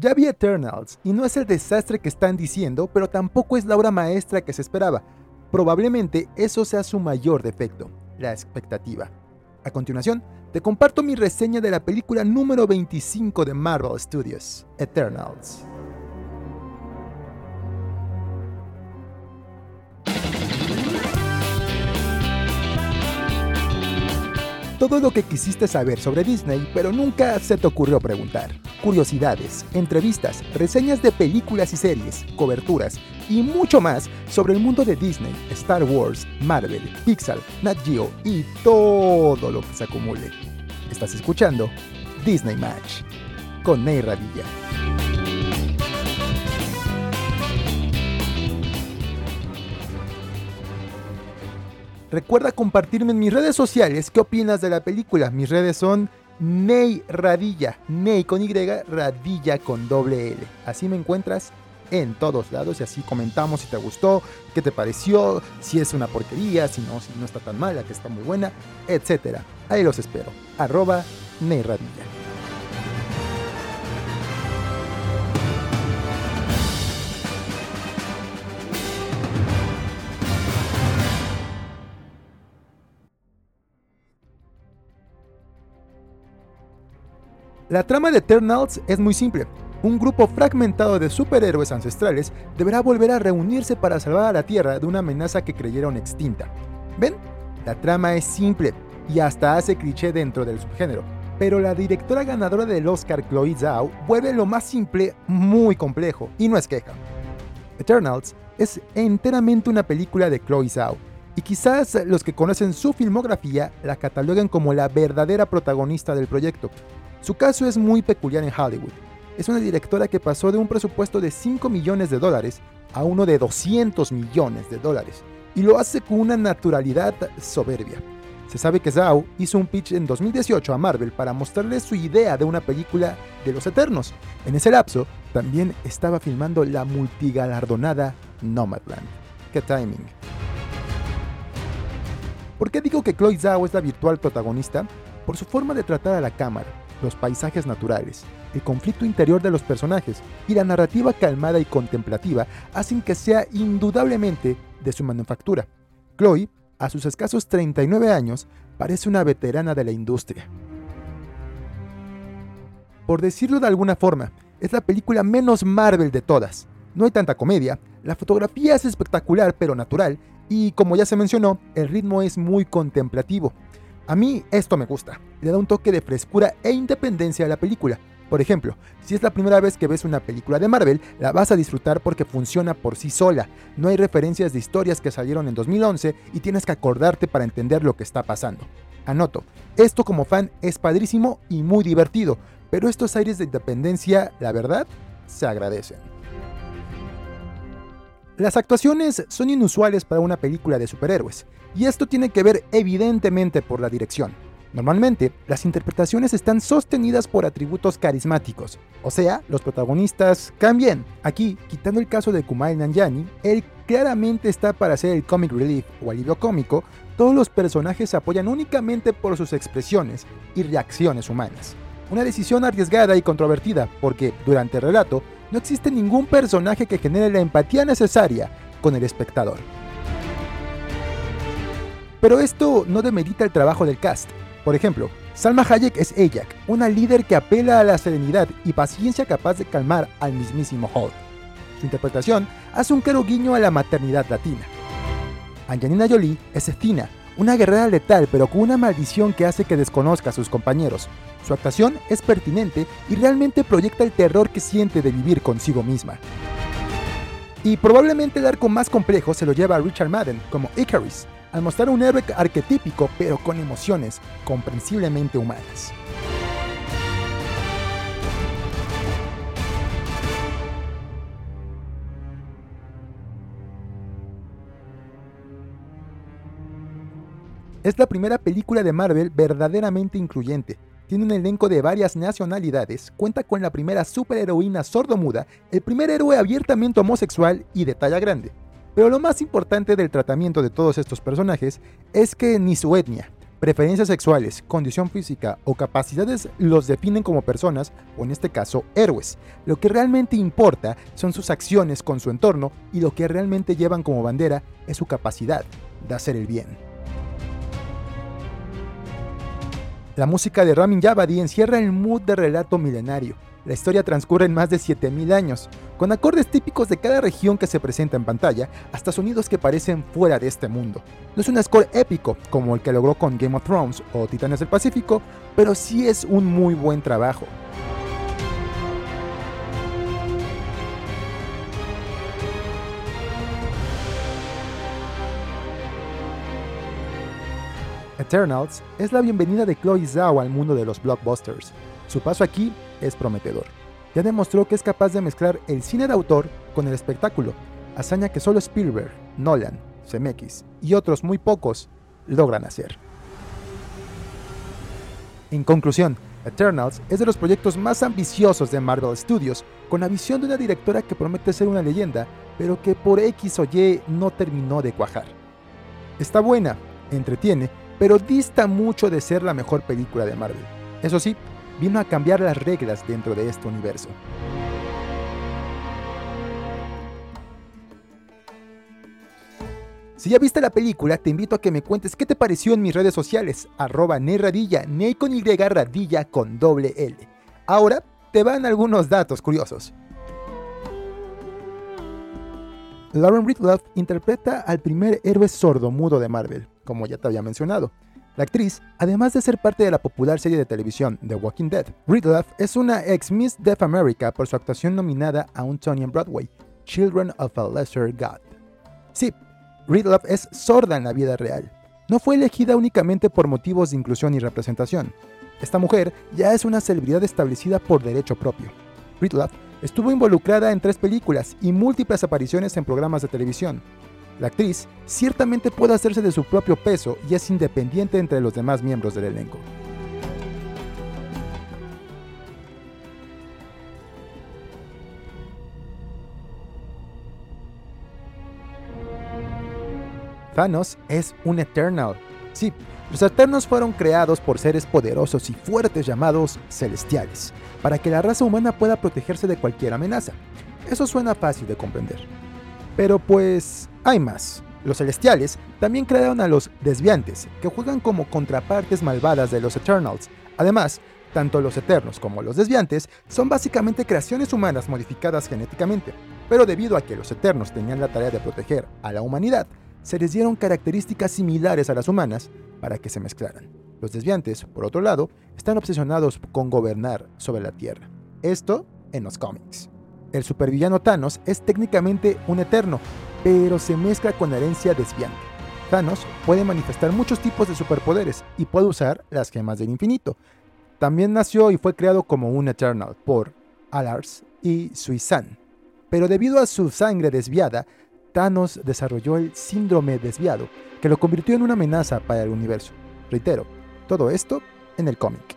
Ya vi Eternals y no es el desastre que están diciendo, pero tampoco es la obra maestra que se esperaba. Probablemente eso sea su mayor defecto, la expectativa. A continuación, te comparto mi reseña de la película número 25 de Marvel Studios, Eternals. Todo lo que quisiste saber sobre Disney, pero nunca se te ocurrió preguntar. Curiosidades, entrevistas, reseñas de películas y series, coberturas y mucho más sobre el mundo de Disney, Star Wars, Marvel, Pixar, Nat Geo y todo lo que se acumule. Estás escuchando Disney Match con Ney Radilla. Recuerda compartirme en mis redes sociales qué opinas de la película. Mis redes son Ney Radilla, Ney con Y, Radilla con doble L. Así me encuentras en todos lados y así comentamos si te gustó, qué te pareció, si es una porquería, si no, si no está tan mala, que está muy buena, etc. Ahí los espero. Arroba Ney Radilla. La trama de Eternals es muy simple. Un grupo fragmentado de superhéroes ancestrales deberá volver a reunirse para salvar a la Tierra de una amenaza que creyeron extinta. ¿Ven? La trama es simple y hasta hace cliché dentro del subgénero, pero la directora ganadora del Oscar Chloe Zhao vuelve lo más simple muy complejo, y no es queja. Eternals es enteramente una película de Chloe Zhao, y quizás los que conocen su filmografía la cataloguen como la verdadera protagonista del proyecto, su caso es muy peculiar en Hollywood. Es una directora que pasó de un presupuesto de 5 millones de dólares a uno de 200 millones de dólares, y lo hace con una naturalidad soberbia. Se sabe que Zhao hizo un pitch en 2018 a Marvel para mostrarle su idea de una película de los Eternos. En ese lapso, también estaba filmando la multigalardonada Nomadland. ¡Qué timing! ¿Por qué digo que Chloe Zhao es la virtual protagonista? Por su forma de tratar a la cámara, los paisajes naturales, el conflicto interior de los personajes y la narrativa calmada y contemplativa hacen que sea indudablemente de su manufactura. Chloe, a sus escasos 39 años, parece una veterana de la industria. Por decirlo de alguna forma, es la película menos Marvel de todas. No hay tanta comedia, la fotografía es espectacular pero natural y como ya se mencionó, el ritmo es muy contemplativo. A mí esto me gusta, le da un toque de frescura e independencia a la película. Por ejemplo, si es la primera vez que ves una película de Marvel, la vas a disfrutar porque funciona por sí sola. No hay referencias de historias que salieron en 2011 y tienes que acordarte para entender lo que está pasando. Anoto, esto como fan es padrísimo y muy divertido, pero estos aires de independencia, la verdad, se agradecen. Las actuaciones son inusuales para una película de superhéroes, y esto tiene que ver evidentemente por la dirección. Normalmente, las interpretaciones están sostenidas por atributos carismáticos, o sea, los protagonistas cambien. Aquí, quitando el caso de Kumail Nanjiani, él claramente está para ser el comic relief o alivio cómico, todos los personajes se apoyan únicamente por sus expresiones y reacciones humanas. Una decisión arriesgada y controvertida, porque durante el relato no existe ningún personaje que genere la empatía necesaria con el espectador. Pero esto no demerita el trabajo del cast. Por ejemplo, Salma Hayek es Ajak, una líder que apela a la serenidad y paciencia capaz de calmar al mismísimo Hulk. Su interpretación hace un claro guiño a la maternidad latina. Angelina Jolie es Estina, una guerrera letal pero con una maldición que hace que desconozca a sus compañeros, su actuación es pertinente y realmente proyecta el terror que siente de vivir consigo misma. Y probablemente el arco más complejo se lo lleva a Richard Madden como Icarus, al mostrar un héroe arquetípico pero con emociones comprensiblemente humanas. Es la primera película de Marvel verdaderamente incluyente, tiene un elenco de varias nacionalidades, cuenta con la primera superheroína sordomuda, el primer héroe abiertamente homosexual y de talla grande. Pero lo más importante del tratamiento de todos estos personajes es que ni su etnia, preferencias sexuales, condición física o capacidades los definen como personas, o en este caso héroes. Lo que realmente importa son sus acciones con su entorno y lo que realmente llevan como bandera es su capacidad de hacer el bien. La música de Ramin Javadi encierra el mood de relato milenario, la historia transcurre en más de 7000 años, con acordes típicos de cada región que se presenta en pantalla, hasta sonidos que parecen fuera de este mundo. No es un score épico como el que logró con Game of Thrones o Titanes del Pacífico, pero sí es un muy buen trabajo. Eternals es la bienvenida de Chloe Zhao al mundo de los blockbusters. Su paso aquí es prometedor. Ya demostró que es capaz de mezclar el cine de autor con el espectáculo, hazaña que solo Spielberg, Nolan, Zemeckis y otros muy pocos logran hacer. En conclusión, Eternals es de los proyectos más ambiciosos de Marvel Studios, con la visión de una directora que promete ser una leyenda, pero que por X o Y no terminó de cuajar. Está buena, entretiene, pero dista mucho de ser la mejor película de Marvel. Eso sí, vino a cambiar las reglas dentro de este universo. Si ya viste la película, te invito a que me cuentes qué te pareció en mis redes sociales, arroba Neradilla, Ney con doble L. Ahora te van algunos datos curiosos. Lauren Ridloff interpreta al primer héroe sordo-mudo de Marvel, como ya te había mencionado. La actriz, además de ser parte de la popular serie de televisión The Walking Dead, Ridloff es una ex Miss Deaf America por su actuación nominada a un Tony en Broadway, Children of a Lesser God. Sí, Ridloff es sorda en la vida real. No fue elegida únicamente por motivos de inclusión y representación. Esta mujer ya es una celebridad establecida por derecho propio. Ridloff estuvo involucrada en tres películas y múltiples apariciones en programas de televisión, la actriz ciertamente puede hacerse de su propio peso y es independiente entre los demás miembros del elenco. Thanos es un Eternal. Sí, los Eternos fueron creados por seres poderosos y fuertes llamados Celestiales, para que la raza humana pueda protegerse de cualquier amenaza. Eso suena fácil de comprender. Pero pues hay más. Los celestiales también crearon a los desviantes, que juegan como contrapartes malvadas de los Eternals. Además, tanto los Eternos como los desviantes son básicamente creaciones humanas modificadas genéticamente, pero debido a que los Eternos tenían la tarea de proteger a la humanidad, se les dieron características similares a las humanas para que se mezclaran. Los desviantes, por otro lado, están obsesionados con gobernar sobre la Tierra. Esto en los cómics. El supervillano Thanos es técnicamente un eterno, pero se mezcla con la herencia desviante. Thanos puede manifestar muchos tipos de superpoderes y puede usar las gemas del infinito. También nació y fue creado como un Eternal por Alars y Suizan. Pero debido a su sangre desviada, Thanos desarrolló el síndrome desviado, que lo convirtió en una amenaza para el universo. Reitero, todo esto en el cómic.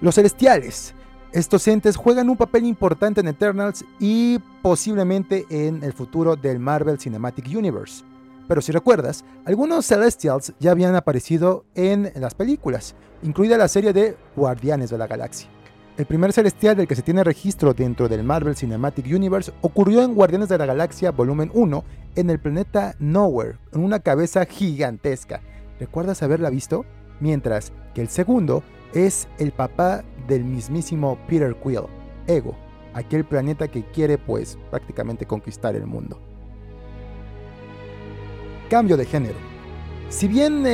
Los celestiales estos entes juegan un papel importante en Eternals y posiblemente en el futuro del Marvel Cinematic Universe. Pero si recuerdas, algunos Celestials ya habían aparecido en las películas, incluida la serie de Guardianes de la Galaxia. El primer celestial del que se tiene registro dentro del Marvel Cinematic Universe ocurrió en Guardianes de la Galaxia Volumen 1 en el planeta Nowhere, en una cabeza gigantesca. ¿Recuerdas haberla visto? Mientras que el segundo es el papá del mismísimo Peter Quill, Ego, aquel planeta que quiere pues prácticamente conquistar el mundo. Cambio de género. Si bien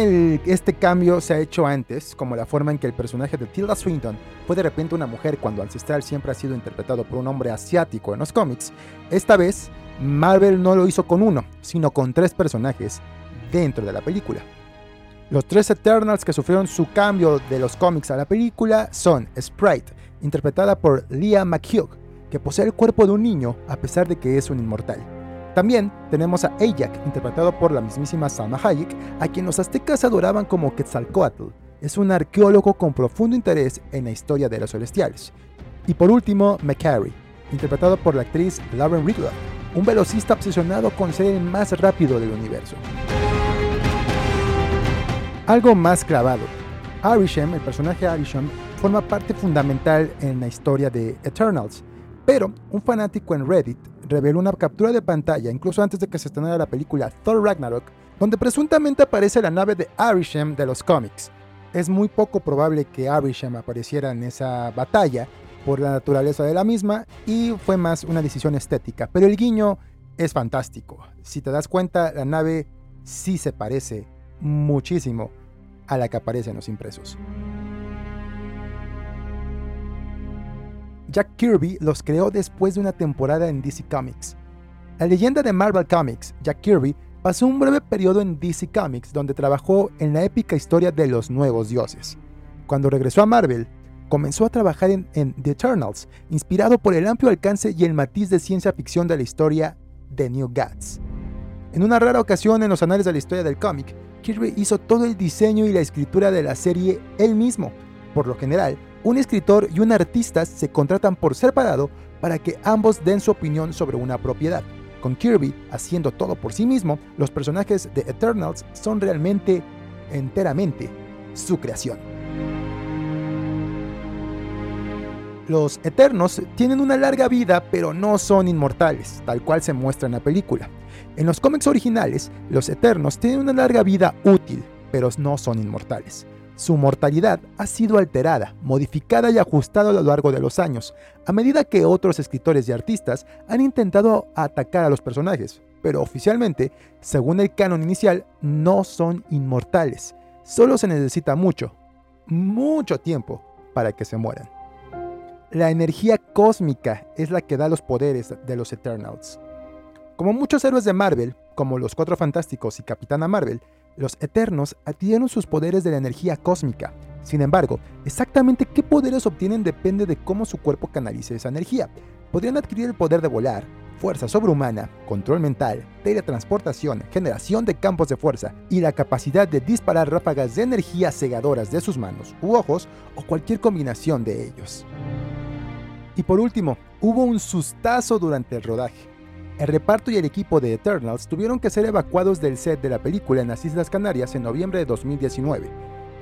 este cambio se ha hecho antes, como la forma en que el personaje de Tilda Swinton fue de repente una mujer cuando Ancestral siempre ha sido interpretado por un hombre asiático en los cómics, esta vez Marvel no lo hizo con uno, sino con tres personajes dentro de la película. Los tres Eternals que sufrieron su cambio de los cómics a la película son Sprite, interpretada por Leah McHugh, que posee el cuerpo de un niño a pesar de que es un inmortal. También tenemos a Ajak, interpretado por la mismísima Salma Hayek, a quien los aztecas adoraban como Quetzalcoatl. Es un arqueólogo con profundo interés en la historia de los celestiales. Y por último, McCary, interpretado por la actriz Lauren Ridloff, un velocista obsesionado con ser el más rápido del universo. Algo más clavado. Arishem, el personaje Arishem, forma parte fundamental en la historia de Eternals, pero un fanático en Reddit reveló una captura de pantalla, incluso antes de que se estrenara la película Thor Ragnarok, donde presuntamente aparece la nave de Arishem de los cómics. Es muy poco probable que Arishem apareciera en esa batalla por la naturaleza de la misma y fue más una decisión estética, pero el guiño es fantástico. Si te das cuenta, la nave sí se parece muchísimo a la que aparece en los impresos. Jack Kirby los creó después de una temporada en DC Comics. La leyenda de Marvel Comics, Jack Kirby, pasó un breve periodo en DC Comics donde trabajó en la épica historia de los nuevos dioses. Cuando regresó a Marvel, comenzó a trabajar en, The Eternals, inspirado por el amplio alcance y el matiz de ciencia ficción de la historia de New Gods. En una rara ocasión en los anales de la historia del cómic, Kirby hizo todo el diseño y la escritura de la serie él mismo. Por lo general, un escritor y un artista se contratan por separado para que ambos den su opinión sobre una propiedad. Con Kirby haciendo todo por sí mismo, los personajes de Eternals son realmente, enteramente, su creación. Los Eternos tienen una larga vida, pero no son inmortales, tal cual se muestra en la película. En los cómics originales, los Eternos tienen una larga vida útil, pero no son inmortales. Su mortalidad ha sido alterada, modificada y ajustada a lo largo de los años, a medida que otros escritores y artistas han intentado atacar a los personajes, pero oficialmente, según el canon inicial, no son inmortales. Solo se necesita mucho, mucho tiempo para que se mueran. La energía cósmica es la que da los poderes de los Eternals. Como muchos héroes de Marvel, como los Cuatro Fantásticos y Capitana Marvel, los Eternos adquirieron sus poderes de la energía cósmica. Sin embargo, exactamente qué poderes obtienen depende de cómo su cuerpo canalice esa energía. Podrían adquirir el poder de volar, fuerza sobrehumana, control mental, teletransportación, generación de campos de fuerza y la capacidad de disparar ráfagas de energía cegadoras de sus manos u ojos o cualquier combinación de ellos. Y por último, hubo un sustazo durante el rodaje. El reparto y el equipo de Eternals tuvieron que ser evacuados del set de la película en las Islas Canarias en noviembre de 2019.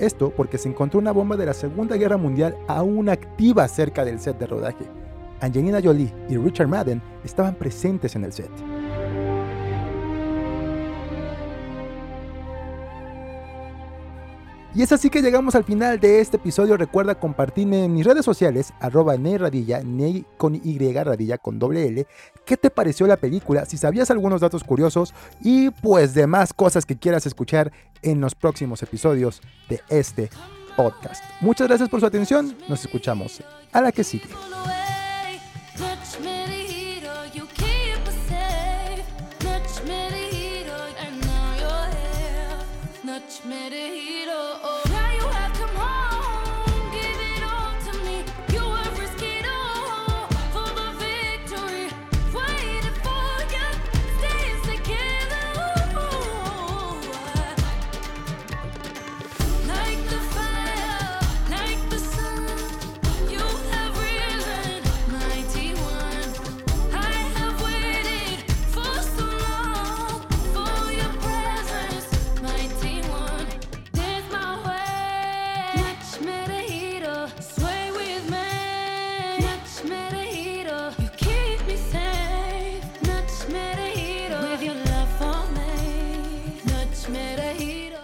Esto porque se encontró una bomba de la Segunda Guerra Mundial aún activa cerca del set de rodaje. Angelina Jolie y Richard Madden estaban presentes en el set. Y es así que llegamos al final de este episodio. Recuerda compartirme en mis redes sociales, arroba Radilla, Ney con Y Radilla con doble L, qué te pareció la película, si sabías algunos datos curiosos y pues demás cosas que quieras escuchar en los próximos episodios de este podcast. Muchas gracias por su atención, nos escuchamos a la que sigue.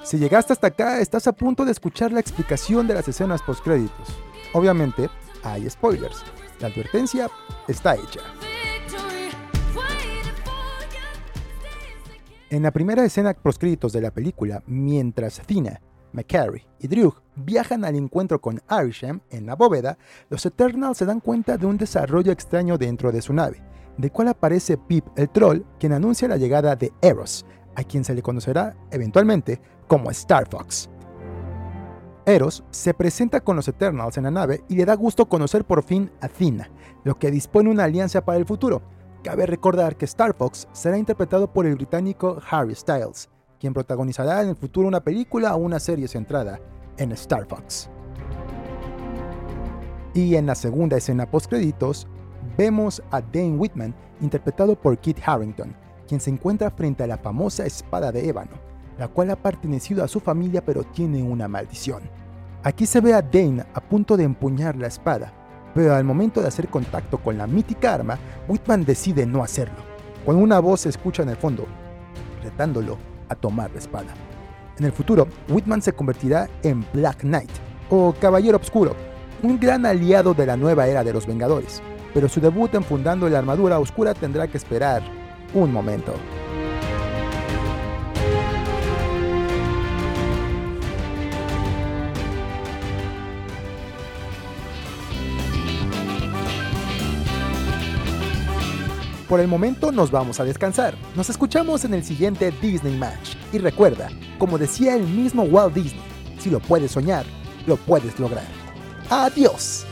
Si llegaste hasta acá, estás a punto de escuchar la explicación de las escenas postcréditos. Obviamente, hay spoilers. La advertencia está hecha. En la primera escena postcréditos de la película, mientras Thina, McCary y Drew viajan al encuentro con Arishem en la bóveda, los Eternals se dan cuenta de un desarrollo extraño dentro de su nave, del cual aparece Pip el troll, quien anuncia la llegada de Eros, a quien se le conocerá eventualmente como Star Fox. Eros se presenta con los Eternals en la nave y le da gusto conocer por fin a Thina, lo que dispone una alianza para el futuro. Cabe recordar que Star Fox será interpretado por el británico Harry Styles, quien protagonizará en el futuro una película o una serie centrada en Star Fox. Y en la segunda escena post-créditos, vemos a Dane Whitman interpretado por Kit Harrington, quien se encuentra frente a la famosa espada de ébano, la cual ha pertenecido a su familia pero tiene una maldición. Aquí se ve a Dane a punto de empuñar la espada, pero al momento de hacer contacto con la mítica arma, Whitman decide no hacerlo, cuando una voz se escucha en el fondo, retándolo a tomar la espada. En el futuro, Whitman se convertirá en Black Knight, o Caballero Oscuro, un gran aliado de la nueva era de los Vengadores, pero su debut enfundando la armadura oscura tendrá que esperar un momento. Por el momento nos vamos a descansar. Nos escuchamos en el siguiente Disney Match. Y recuerda, como decía el mismo Walt Disney, si lo puedes soñar, lo puedes lograr. Adiós.